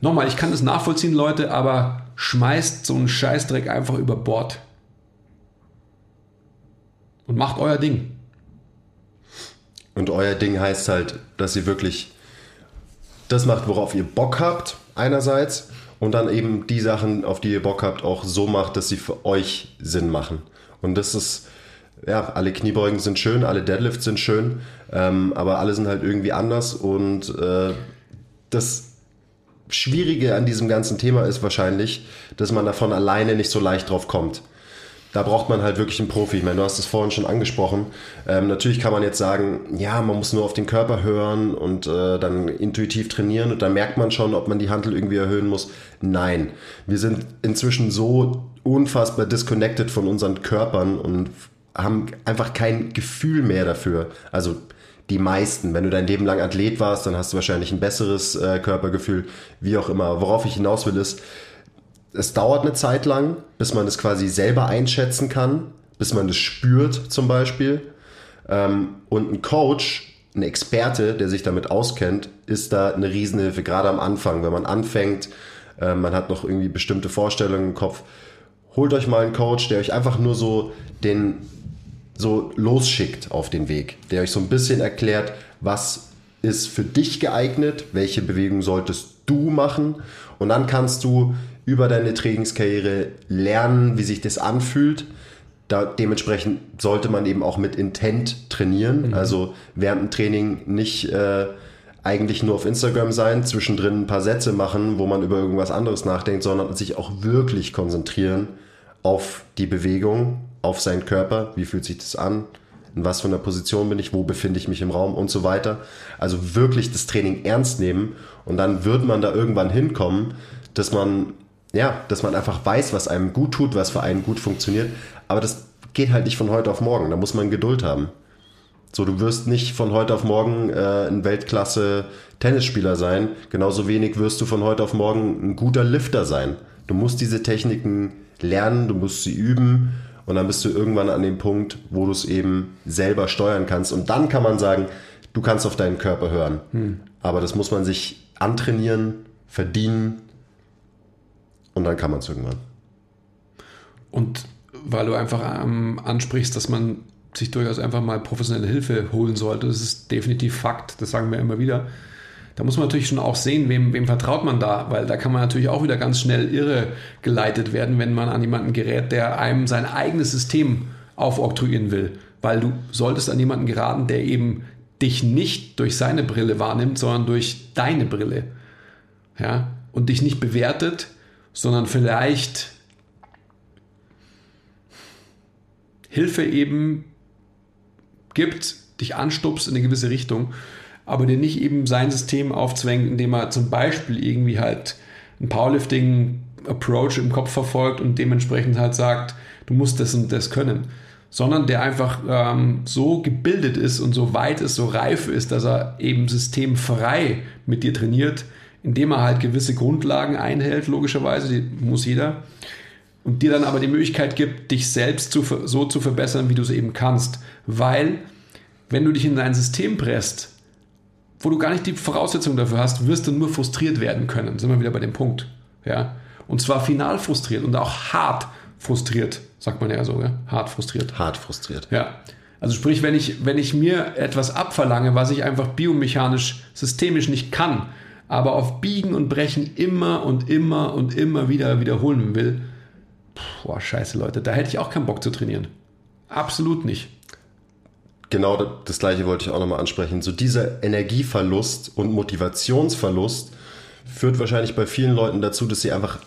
Nochmal, ich kann das nachvollziehen, Leute, aber schmeißt so einen Scheißdreck einfach über Bord. Und macht euer Ding. Und euer Ding heißt halt, dass ihr wirklich das macht, worauf ihr Bock habt, einerseits, und dann eben die Sachen, auf die ihr Bock habt, auch so macht, dass sie für euch Sinn machen. Und das ist, ja, alle Kniebeugen sind schön, alle Deadlifts sind schön, ähm, aber alle sind halt irgendwie anders. Und äh, das Schwierige an diesem ganzen Thema ist wahrscheinlich, dass man davon alleine nicht so leicht drauf kommt da braucht man halt wirklich einen Profi. Ich meine, du hast es vorhin schon angesprochen. Ähm, natürlich kann man jetzt sagen, ja, man muss nur auf den Körper hören und äh, dann intuitiv trainieren und dann merkt man schon, ob man die Handel irgendwie erhöhen muss. Nein, wir sind inzwischen so unfassbar disconnected von unseren Körpern und haben einfach kein Gefühl mehr dafür. Also die meisten. Wenn du dein Leben lang Athlet warst, dann hast du wahrscheinlich ein besseres äh, Körpergefühl, wie auch immer. Worauf ich hinaus will, ist, es dauert eine Zeit lang, bis man es quasi selber einschätzen kann, bis man es spürt zum Beispiel. Ähm, und ein Coach, ein Experte, der sich damit auskennt, ist da eine Riesenhilfe, gerade am Anfang, wenn man anfängt, äh, man hat noch irgendwie bestimmte Vorstellungen im Kopf. Holt euch mal einen Coach, der euch einfach nur so den so losschickt auf den Weg, der euch so ein bisschen erklärt, was ist für dich geeignet, welche Bewegung solltest du machen und dann kannst du über deine Trainingskarriere lernen, wie sich das anfühlt. Da, dementsprechend sollte man eben auch mit Intent trainieren. Mhm. Also während dem Training nicht äh, eigentlich nur auf Instagram sein, zwischendrin ein paar Sätze machen, wo man über irgendwas anderes nachdenkt, sondern sich auch wirklich konzentrieren auf die Bewegung, auf seinen Körper. Wie fühlt sich das an? In was für einer Position bin ich? Wo befinde ich mich im Raum? Und so weiter. Also wirklich das Training ernst nehmen und dann wird man da irgendwann hinkommen, dass man ja, dass man einfach weiß, was einem gut tut, was für einen gut funktioniert. Aber das geht halt nicht von heute auf morgen. Da muss man Geduld haben. So, du wirst nicht von heute auf morgen äh, ein Weltklasse-Tennisspieler sein. Genauso wenig wirst du von heute auf morgen ein guter Lifter sein. Du musst diese Techniken lernen, du musst sie üben und dann bist du irgendwann an dem Punkt, wo du es eben selber steuern kannst. Und dann kann man sagen, du kannst auf deinen Körper hören. Hm. Aber das muss man sich antrainieren, verdienen und dann kann man es irgendwann. Und weil du einfach ähm, ansprichst, dass man sich durchaus einfach mal professionelle Hilfe holen sollte, das ist definitiv Fakt, das sagen wir immer wieder. Da muss man natürlich schon auch sehen, wem, wem vertraut man da, weil da kann man natürlich auch wieder ganz schnell irre geleitet werden, wenn man an jemanden gerät, der einem sein eigenes System aufoktroyieren will. Weil du solltest an jemanden geraten, der eben dich nicht durch seine Brille wahrnimmt, sondern durch deine Brille. Ja? Und dich nicht bewertet, sondern vielleicht Hilfe eben gibt, dich anstupst in eine gewisse Richtung, aber dir nicht eben sein System aufzwängt, indem er zum Beispiel irgendwie halt ein Powerlifting-Approach im Kopf verfolgt und dementsprechend halt sagt, du musst das und das können, sondern der einfach ähm, so gebildet ist und so weit ist, so reif ist, dass er eben systemfrei mit dir trainiert, indem er halt gewisse Grundlagen einhält, logischerweise, die muss jeder, und dir dann aber die Möglichkeit gibt, dich selbst zu, so zu verbessern, wie du es eben kannst. Weil, wenn du dich in dein System presst, wo du gar nicht die Voraussetzungen dafür hast, wirst du nur frustriert werden können. Sind wir wieder bei dem Punkt. Ja? Und zwar final frustriert und auch hart frustriert, sagt man ja so, ja? hart frustriert. Hart frustriert. Ja. Also sprich, wenn ich, wenn ich mir etwas abverlange, was ich einfach biomechanisch, systemisch nicht kann, aber auf Biegen und Brechen immer und immer und immer wieder wiederholen will, boah, scheiße Leute, da hätte ich auch keinen Bock zu trainieren. Absolut nicht. Genau das gleiche wollte ich auch nochmal ansprechen. So dieser Energieverlust und Motivationsverlust führt wahrscheinlich bei vielen Leuten dazu, dass sie einfach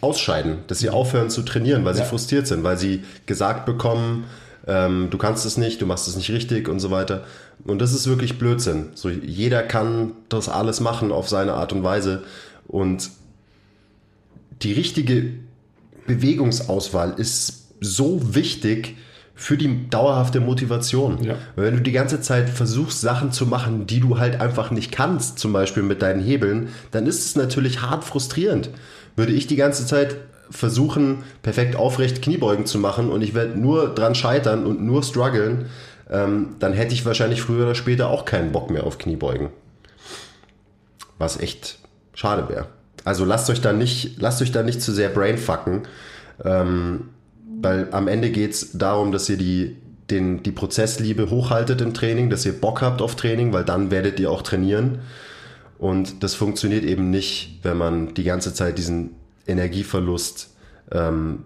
ausscheiden, dass sie aufhören zu trainieren, weil ja. sie frustriert sind, weil sie gesagt bekommen, ähm, du kannst es nicht, du machst es nicht richtig und so weiter. Und das ist wirklich Blödsinn. So, jeder kann das alles machen auf seine Art und Weise. Und die richtige Bewegungsauswahl ist so wichtig für die dauerhafte Motivation. Ja. Wenn du die ganze Zeit versuchst, Sachen zu machen, die du halt einfach nicht kannst, zum Beispiel mit deinen Hebeln, dann ist es natürlich hart frustrierend. Würde ich die ganze Zeit versuchen, perfekt aufrecht Kniebeugen zu machen und ich werde nur dran scheitern und nur strugglen, ähm, dann hätte ich wahrscheinlich früher oder später auch keinen Bock mehr auf Kniebeugen. Was echt schade wäre. Also lasst euch da nicht, lasst euch da nicht zu sehr brainfucken, ähm, weil am Ende geht es darum, dass ihr die, den, die Prozessliebe hochhaltet im Training, dass ihr Bock habt auf Training, weil dann werdet ihr auch trainieren. Und das funktioniert eben nicht, wenn man die ganze Zeit diesen Energieverlust ähm,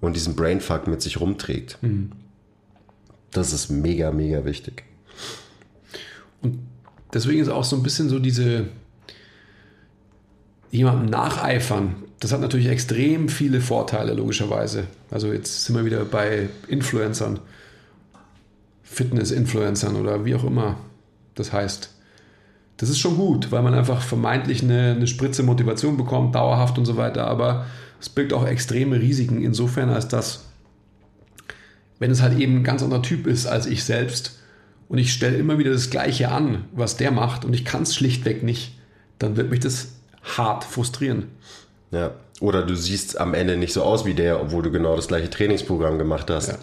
und diesen Brainfuck mit sich rumträgt. Mhm. Das ist mega, mega wichtig. Und deswegen ist auch so ein bisschen so diese jemandem nacheifern. Das hat natürlich extrem viele Vorteile, logischerweise. Also jetzt sind wir wieder bei Influencern, Fitness-Influencern oder wie auch immer das heißt. Das ist schon gut, weil man einfach vermeintlich eine, eine Spritze Motivation bekommt, dauerhaft und so weiter. Aber es birgt auch extreme Risiken insofern, als dass, wenn es halt eben ein ganz anderer Typ ist als ich selbst und ich stelle immer wieder das Gleiche an, was der macht und ich kann es schlichtweg nicht, dann wird mich das hart frustrieren. Ja, oder du siehst am Ende nicht so aus wie der, obwohl du genau das gleiche Trainingsprogramm gemacht hast. Ja.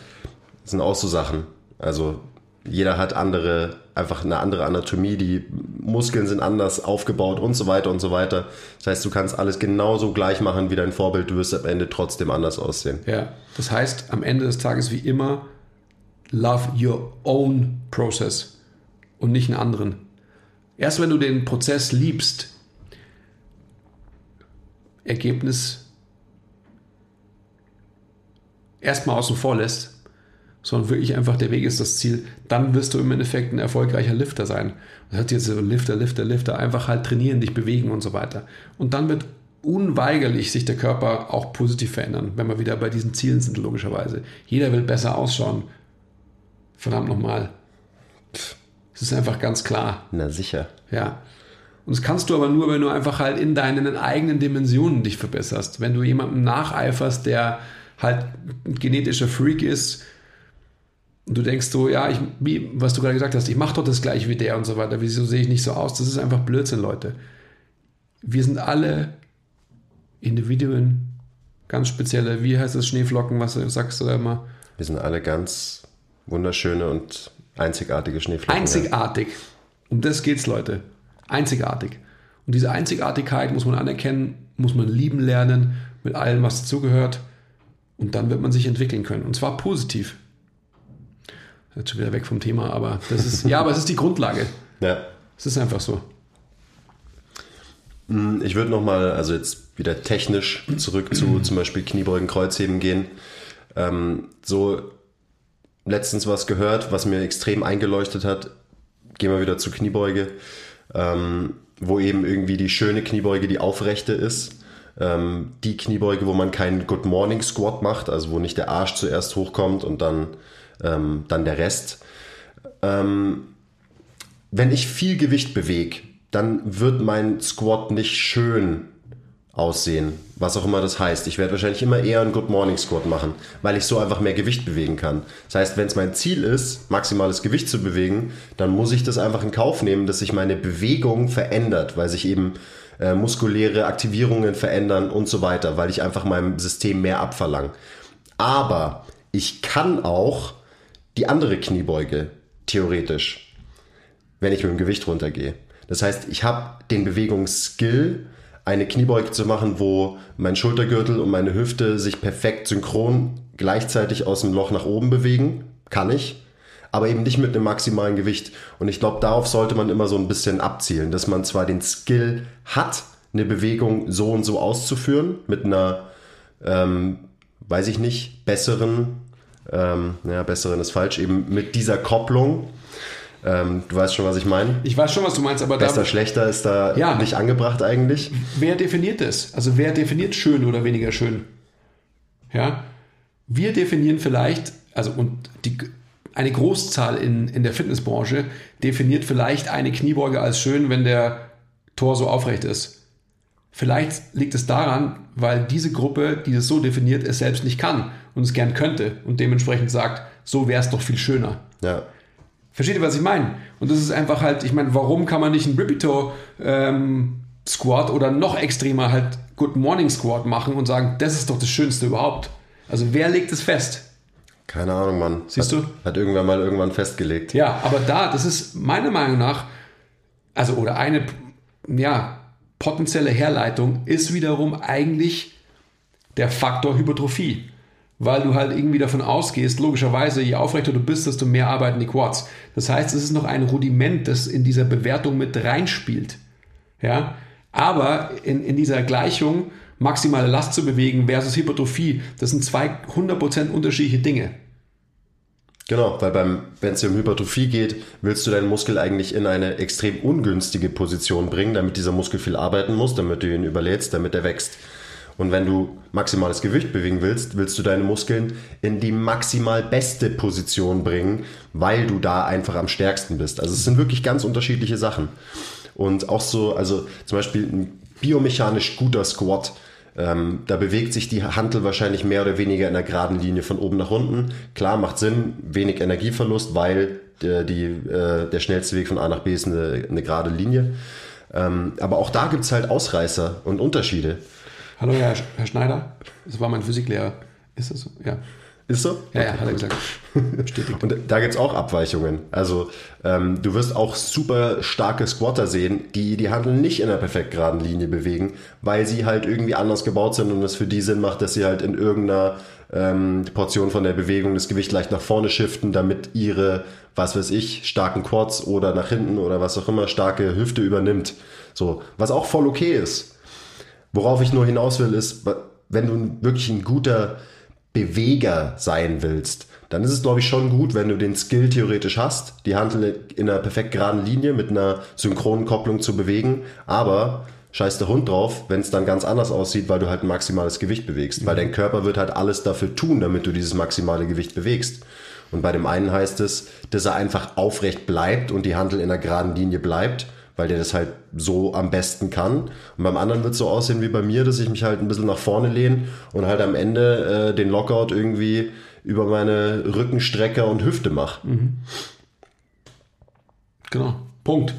Das sind auch so Sachen. Also jeder hat andere, einfach eine andere Anatomie, die Muskeln sind anders aufgebaut und so weiter und so weiter. Das heißt, du kannst alles genauso gleich machen wie dein Vorbild, du wirst am Ende trotzdem anders aussehen. Ja, das heißt, am Ende des Tages wie immer, love your own process und nicht einen anderen. Erst wenn du den Prozess liebst, Ergebnis erstmal außen vor lässt, sondern wirklich einfach der Weg ist das Ziel, dann wirst du im Endeffekt ein erfolgreicher Lifter sein. Das hat jetzt so Lifter, Lifter, Lifter, einfach halt trainieren, dich bewegen und so weiter. Und dann wird unweigerlich sich der Körper auch positiv verändern, wenn wir wieder bei diesen Zielen sind, logischerweise. Jeder will besser ausschauen. Verdammt nochmal. Es ist einfach ganz klar. Na sicher. Ja. Und das kannst du aber nur, wenn du einfach halt in deinen eigenen Dimensionen dich verbesserst. Wenn du jemandem nacheiferst, der halt ein genetischer Freak ist, du denkst so, ja, ich, wie, was du gerade gesagt hast, ich mache doch das gleiche wie der und so weiter. Wieso sehe ich nicht so aus? Das ist einfach Blödsinn, Leute. Wir sind alle Individuen, ganz spezielle, wie heißt das, Schneeflocken, was sagst du da immer? Wir sind alle ganz wunderschöne und einzigartige Schneeflocken. Einzigartig. Um das geht's, Leute. Einzigartig. Und diese Einzigartigkeit muss man anerkennen, muss man lieben lernen, mit allem, was dazugehört. Und dann wird man sich entwickeln können. Und zwar positiv. Jetzt schon wieder weg vom Thema, aber das ist, ja, aber es ist die Grundlage. Ja. Es ist einfach so. Hm, Ich würde nochmal, also jetzt wieder technisch zurück zu zum Beispiel Kniebeugen, Kreuzheben gehen. Ähm, so letztens was gehört, was mir extrem eingeleuchtet hat. Gehen wir wieder zu Kniebeuge, ähm, wo eben irgendwie die schöne Kniebeuge die aufrechte ist. Ähm, die Kniebeuge, wo man keinen Good Morning Squat macht, also wo nicht der Arsch zuerst hochkommt und dann, ähm, dann der Rest. Ähm, wenn ich viel Gewicht bewege, dann wird mein Squat nicht schön aussehen, was auch immer das heißt. Ich werde wahrscheinlich immer eher einen Good Morning Squat machen, weil ich so einfach mehr Gewicht bewegen kann. Das heißt, wenn es mein Ziel ist, maximales Gewicht zu bewegen, dann muss ich das einfach in Kauf nehmen, dass sich meine Bewegung verändert, weil sich eben äh, muskuläre Aktivierungen verändern und so weiter, weil ich einfach meinem System mehr abverlange. Aber ich kann auch die andere Kniebeuge theoretisch wenn ich mit dem Gewicht runtergehe. Das heißt, ich habe den Bewegungsskill, eine Kniebeuge zu machen, wo mein Schultergürtel und meine Hüfte sich perfekt synchron gleichzeitig aus dem Loch nach oben bewegen. Kann ich. Aber eben nicht mit einem maximalen Gewicht. Und ich glaube, darauf sollte man immer so ein bisschen abzielen, dass man zwar den Skill hat, eine Bewegung so und so auszuführen, mit einer, ähm, weiß ich nicht, besseren, ähm, ja, besseren ist falsch, eben mit dieser Kopplung, ähm, du weißt schon, was ich meine. Ich weiß schon, was du meinst, aber Besser, da, schlechter ist da Ja. nicht angebracht eigentlich. wer definiert das? Also wer definiert schön oder weniger schön? Ja, wir definieren vielleicht, also und die, eine Großzahl in, in der Fitnessbranche definiert vielleicht eine Kniebeuge als schön, wenn der Tor so aufrecht ist. Vielleicht liegt es daran, weil diese Gruppe, die es so definiert, es selbst nicht kann und es gern könnte und dementsprechend sagt, so wäre es doch viel schöner. Ja. Versteht ihr, was ich meine? Und das ist einfach halt, ich meine, warum kann man nicht einen Ripito ähm, Squat oder noch extremer halt Good Morning Squat machen und sagen, das ist doch das Schönste überhaupt? Also wer legt es fest? Keine Ahnung, Mann. Siehst hat, du? Hat irgendwann mal irgendwann festgelegt. Ja, aber da, das ist meiner Meinung nach, also oder eine, ja, potenzielle Herleitung ist wiederum eigentlich der Faktor Hypertrophie. Weil du halt irgendwie davon ausgehst, logischerweise, je aufrechter du bist, desto mehr arbeiten die Quads. Das heißt, es ist noch ein Rudiment, das in dieser Bewertung mit reinspielt. Ja, aber in, in dieser Gleichung maximale Last zu bewegen versus Hypertrophie, das sind zwei 100% unterschiedliche Dinge. Genau, weil beim, wenn es um Hypertrophie geht, willst du deinen Muskel eigentlich in eine extrem ungünstige Position bringen, damit dieser Muskel viel arbeiten muss, damit du ihn überlädst, damit er wächst. Und wenn du maximales Gewicht bewegen willst, willst du deine Muskeln in die maximal beste Position bringen, weil du da einfach am stärksten bist. Also es sind wirklich ganz unterschiedliche Sachen. Und auch so, also zum Beispiel ein biomechanisch guter Squat, ähm, da bewegt sich die Hantel wahrscheinlich mehr oder weniger in einer geraden Linie von oben nach unten. Klar, macht Sinn, wenig Energieverlust, weil der, die, äh, der schnellste Weg von A nach B ist eine, eine gerade Linie. Ähm, aber auch da gibt's halt Ausreißer und Unterschiede. Hallo, Herr, Herr Schneider. Das war mein Physiklehrer. Ist das so? Ja. Ist so? Ja, ja, hat er gesagt. Bestätigt. Und da gibt es auch Abweichungen. Also ähm, du wirst auch super starke Squatter sehen, die die Handel nicht in einer perfekt geraden Linie bewegen, weil sie halt irgendwie anders gebaut sind und es für die Sinn macht, dass sie halt in irgendeiner ähm, Portion von der Bewegung das Gewicht leicht nach vorne shiften, damit ihre, was weiß ich, starken Quads oder nach hinten oder was auch immer starke Hüfte übernimmt. So, was auch voll okay ist. Worauf ich nur hinaus will, ist, wenn du wirklich ein guter Beweger sein willst, dann ist es, glaube ich, schon gut, wenn du den Skill theoretisch hast, die Hand in einer perfekt geraden Linie mit einer synchronen Kopplung zu bewegen, aber scheiß der Hund drauf, wenn es dann ganz anders aussieht, weil du halt ein maximales Gewicht bewegst. Mhm. Weil dein Körper wird halt alles dafür tun, damit du dieses maximale Gewicht bewegst. Und bei dem einen heißt es, dass er einfach aufrecht bleibt und die Handel in einer geraden Linie bleibt weil der das halt so am besten kann. Und beim anderen wird es so aussehen wie bei mir, dass ich mich halt ein bisschen nach vorne lehne und halt am Ende äh, den Lockout irgendwie über meine Rückenstrecker und Hüfte mache. Mhm. Genau. Punkt.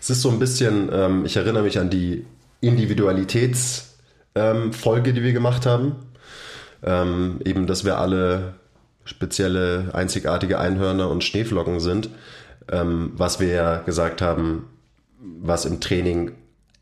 Es ist so ein bisschen, ähm, ich erinnere mich an die Individualitätsfolge, ähm, die wir gemacht haben. Ähm, eben, dass wir alle spezielle, einzigartige Einhörner und Schneeflocken sind ähm, was wir ja gesagt haben, was im Training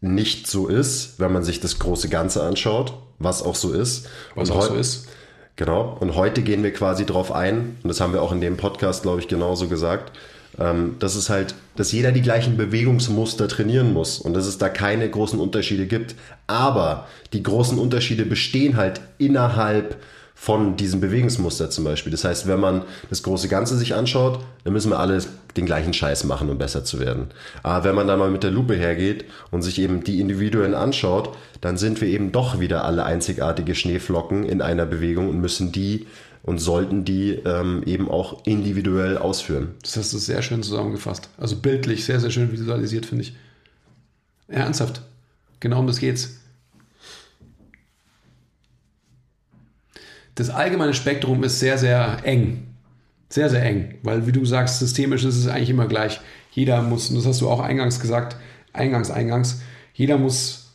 nicht so ist, wenn man sich das große Ganze anschaut, was auch so ist. Was und auch so ist. Genau. Und heute gehen wir quasi drauf ein, und das haben wir auch in dem Podcast, glaube ich, genauso gesagt, ähm, dass es halt, dass jeder die gleichen Bewegungsmuster trainieren muss und dass es da keine großen Unterschiede gibt. Aber die großen Unterschiede bestehen halt innerhalb von diesem Bewegungsmuster zum Beispiel. Das heißt, wenn man das große Ganze sich anschaut, dann müssen wir alle den gleichen Scheiß machen, um besser zu werden. Aber wenn man dann mal mit der Lupe hergeht und sich eben die Individuen anschaut, dann sind wir eben doch wieder alle einzigartige Schneeflocken in einer Bewegung und müssen die und sollten die ähm, eben auch individuell ausführen. Das hast du sehr schön zusammengefasst. Also bildlich sehr, sehr schön visualisiert, finde ich. ernsthaft. Genau um das geht's. Das allgemeine Spektrum ist sehr, sehr eng. Sehr, sehr eng. Weil, wie du sagst, systemisch ist es eigentlich immer gleich. Jeder muss, und das hast du auch eingangs gesagt, eingangs, eingangs, jeder muss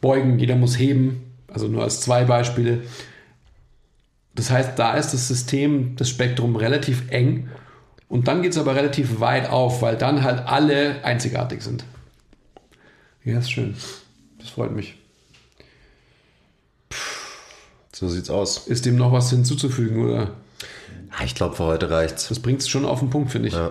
beugen, jeder muss heben. Also nur als zwei Beispiele. Das heißt, da ist das System, das Spektrum relativ eng. Und dann geht es aber relativ weit auf, weil dann halt alle einzigartig sind. Ja, ist schön. Das freut mich. So sieht's aus. Ist dem noch was hinzuzufügen, oder? Ich glaube, für heute reicht's. Das bringt es schon auf den Punkt, finde ich. Ja.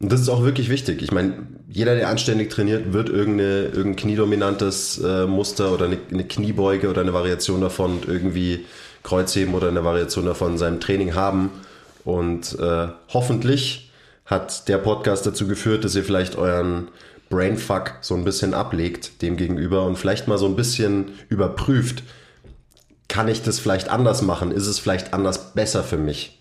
Und das ist auch wirklich wichtig. Ich meine, jeder, der anständig trainiert, wird irgendeine, irgendein kniedominantes äh, Muster oder eine, eine, Kniebeuge oder eine Variation davon irgendwie Kreuzheben oder eine Variation davon in seinem Training haben. Und äh, hoffentlich hat der Podcast dazu geführt, dass ihr vielleicht euren Brainfuck so ein bisschen ablegt dem gegenüber und vielleicht mal so ein bisschen überprüft, kann ich das vielleicht anders machen? Ist es vielleicht anders besser für mich?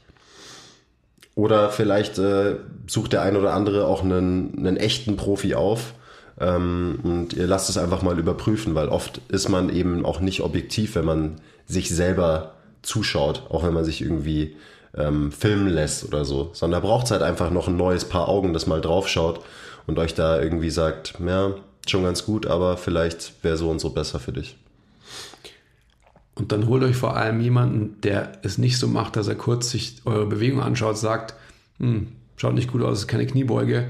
Oder vielleicht äh, sucht der ein oder andere auch einen, einen echten Profi auf ähm, und ihr lasst es einfach mal überprüfen, weil oft ist man eben auch nicht objektiv, wenn man sich selber zuschaut, auch wenn man sich irgendwie ähm, filmen lässt oder so, sondern da braucht es halt einfach noch ein neues Paar Augen, das mal draufschaut und euch da irgendwie sagt, ja, schon ganz gut, aber vielleicht wäre so und so besser für dich. Und dann holt euch vor allem jemanden, der es nicht so macht, dass er kurz sich eure Bewegung anschaut, sagt, hm, schaut nicht gut aus, ist keine Kniebeuge,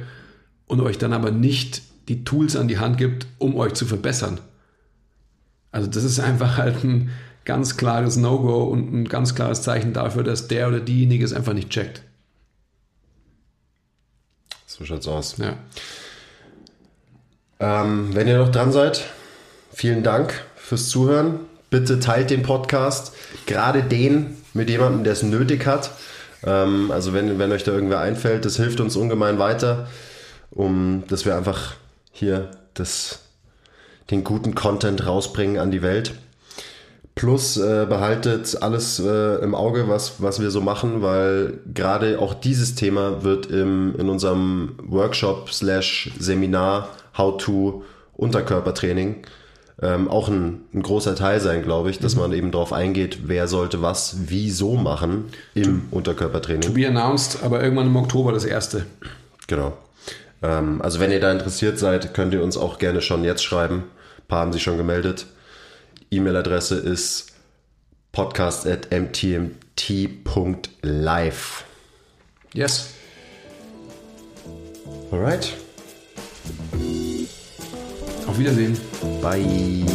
und euch dann aber nicht die Tools an die Hand gibt, um euch zu verbessern. Also das ist einfach halt ein ganz klares No-Go und ein ganz klares Zeichen dafür, dass der oder diejenige es einfach nicht checkt. So schaut's aus. Ja. Ähm, wenn ihr noch dran seid, vielen Dank fürs Zuhören bitte teilt den Podcast, gerade den mit jemandem, der es nötig hat. Ähm, also wenn, wenn euch da irgendwer einfällt, das hilft uns ungemein weiter, um dass wir einfach hier das, den guten Content rausbringen an die Welt. Plus äh, behaltet alles äh, im Auge, was, was wir so machen, weil gerade auch dieses Thema wird im, in unserem Workshop slash Seminar How to Unterkörpertraining ähm, auch ein, ein, großer Teil sein, glaube ich, dass mhm. man eben darauf eingeht, wer sollte was wieso machen im to, Unterkörpertraining. To be announced, aber irgendwann im Oktober das erste. Genau. Ähm, also wenn ihr da interessiert seid, könnt ihr uns auch gerne schon jetzt schreiben. Ein paar haben sich schon gemeldet. E-Mail-Adresse ist podcast at mtmt.live. Yes. Alright. Auf Wiedersehen. Bye.